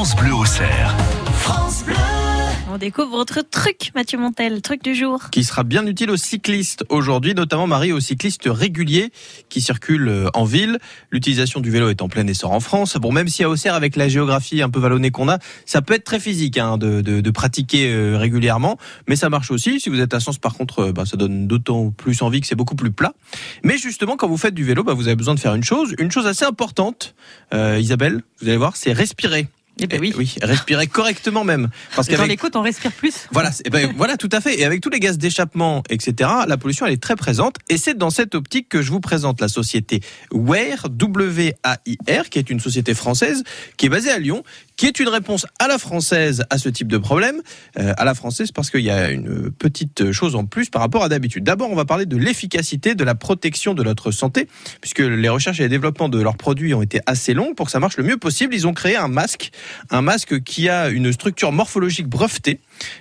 France Bleu au cerf. France Bleu. On découvre votre truc, Mathieu Montel, truc du jour. Qui sera bien utile aux cyclistes aujourd'hui, notamment Marie aux cyclistes réguliers qui circulent euh, en ville. L'utilisation du vélo est en plein essor en France. Bon, même si à Auxerre, avec la géographie un peu vallonnée qu'on a, ça peut être très physique hein, de, de, de, pratiquer euh, régulièrement, mais ça marche aussi. Si vous êtes à Sens, par contre, euh, bah, ça donne d'autant plus envie que c'est beaucoup plus plat. Mais justement, quand vous faites du vélo, bah, vous avez besoin de faire une chose, une chose assez importante. Euh, Isabelle, vous allez voir, c'est respirer. Eh ben oui. oui, respirer correctement même. Parce qu'avec les côtes, on respire plus. Voilà, eh ben, voilà, tout à fait. Et avec tous les gaz d'échappement, etc., la pollution elle est très présente. Et c'est dans cette optique que je vous présente la société WAIR, W-A-I-R, qui est une société française qui est basée à Lyon, qui est une réponse à la française à ce type de problème. Euh, à la française parce qu'il y a une petite chose en plus par rapport à d'habitude. D'abord, on va parler de l'efficacité de la protection de notre santé, puisque les recherches et les développements de leurs produits ont été assez longs pour que ça marche le mieux possible. Ils ont créé un masque un masque qui a une structure morphologique brevetée,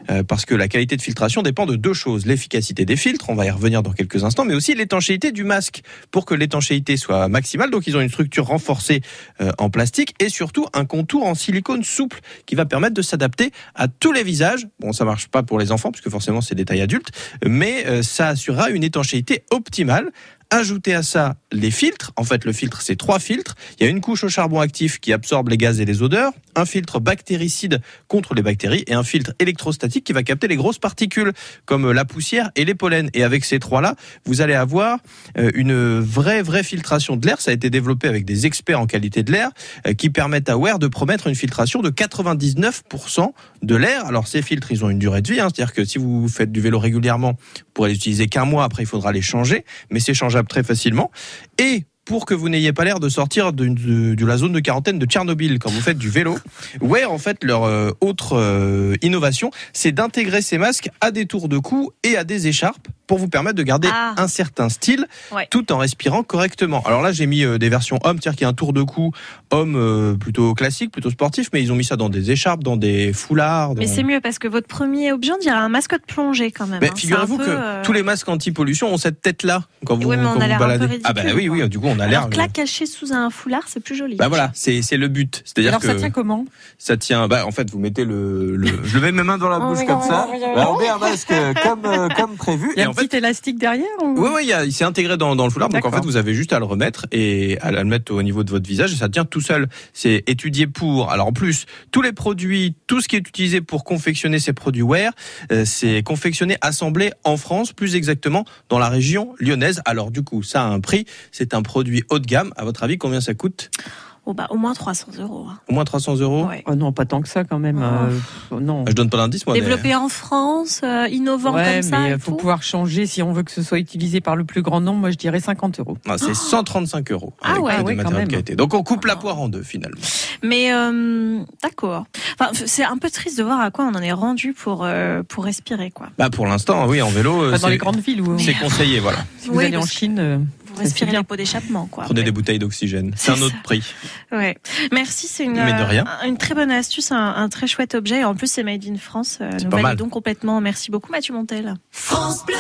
euh, parce que la qualité de filtration dépend de deux choses l'efficacité des filtres, on va y revenir dans quelques instants, mais aussi l'étanchéité du masque, pour que l'étanchéité soit maximale. Donc ils ont une structure renforcée euh, en plastique et surtout un contour en silicone souple qui va permettre de s'adapter à tous les visages. Bon, ça marche pas pour les enfants, puisque forcément c'est des tailles adultes, mais euh, ça assurera une étanchéité optimale Ajoutez à ça les filtres. En fait, le filtre, c'est trois filtres. Il y a une couche au charbon actif qui absorbe les gaz et les odeurs, un filtre bactéricide contre les bactéries et un filtre électrostatique qui va capter les grosses particules comme la poussière et les pollens. Et avec ces trois-là, vous allez avoir euh, une vraie, vraie filtration de l'air. Ça a été développé avec des experts en qualité de l'air euh, qui permettent à Wear de promettre une filtration de 99% de l'air. Alors, ces filtres, ils ont une durée de vie. Hein. C'est-à-dire que si vous faites du vélo régulièrement, vous pourrez les utiliser qu'un mois. Après, il faudra les changer. Mais c'est changeable très facilement. Et pour que vous n'ayez pas l'air de sortir de, de, de, la zone de quarantaine de Tchernobyl quand vous faites du vélo. Ouais, en fait, leur euh, autre euh, innovation, c'est d'intégrer ces masques à des tours de cou et à des écharpes pour vous permettre de garder ah. un certain style ouais. tout en respirant correctement. Alors là, j'ai mis euh, des versions hommes, c'est-à-dire qu'il y a un tour de cou homme plutôt classique, plutôt sportif, mais ils ont mis ça dans des écharpes, dans des foulards. Dans... Mais c'est mieux parce que votre premier objet, on dirait un masque de plongée quand même. Hein. figurez-vous que tous les masques anti-pollution ont cette tête-là quand vous, oui, mais on quand a vous baladez. Un peu ah bah oui, oui, du coup on a l'air. Alors là, caché sous un foulard, c'est plus joli. Bah voilà, c'est c'est le but. C'est-à-dire Alors que ça tient comment Ça tient. Bah en fait, vous mettez le, le... je le mets mes mains dans la bouche comme ça. Bah, on met un masque comme euh, comme prévu. Il y a un petit élastique derrière. Ou... Oui, oui, il s'est intégré dans, dans le foulard. Donc en fait, vous avez juste à le remettre et à le mettre au niveau de votre visage et ça tient tout seul. C'est étudié pour. Alors en plus, tous les produits, tout ce qui est utilisé pour confectionner ces produits wear, euh, c'est confectionné, assemblé en France, plus exactement dans la région lyonnaise. Alors du coup, ça a un prix. C'est un produit haut de gamme. À votre avis, combien ça coûte? Oh bah, au moins 300 euros. Hein. Au moins 300 euros? Ouais. oh Non, pas tant que ça quand même. Oh. Euh, non. Je donne pas d'indice, moi. Développé mais... en France, euh, innovant ouais, comme ça. mais il faut pouvoir changer si on veut que ce soit utilisé par le plus grand nombre. Moi, je dirais 50 euros. Ah, c'est 135 euros. Ah avec ouais, ouais quand même. qualité. Donc on coupe la poire en deux finalement. Mais euh, d'accord. Enfin, c'est un peu triste de voir à quoi on en est rendu pour euh, pour respirer quoi. Bah pour l'instant, oui, en vélo. Dans les grandes villes où c'est conseillé, voilà. Si vous allez en Chine. Vous respirez les pots d'échappement, quoi. Prenez des bouteilles d'oxygène. C'est un autre prix. Ouais. Merci, c'est une, Mais de rien. une très bonne astuce, un, un, très chouette objet. Et en plus, c'est made in France. Euh, nous pas mal. validons complètement. Merci beaucoup, Mathieu Montel. France Bleu.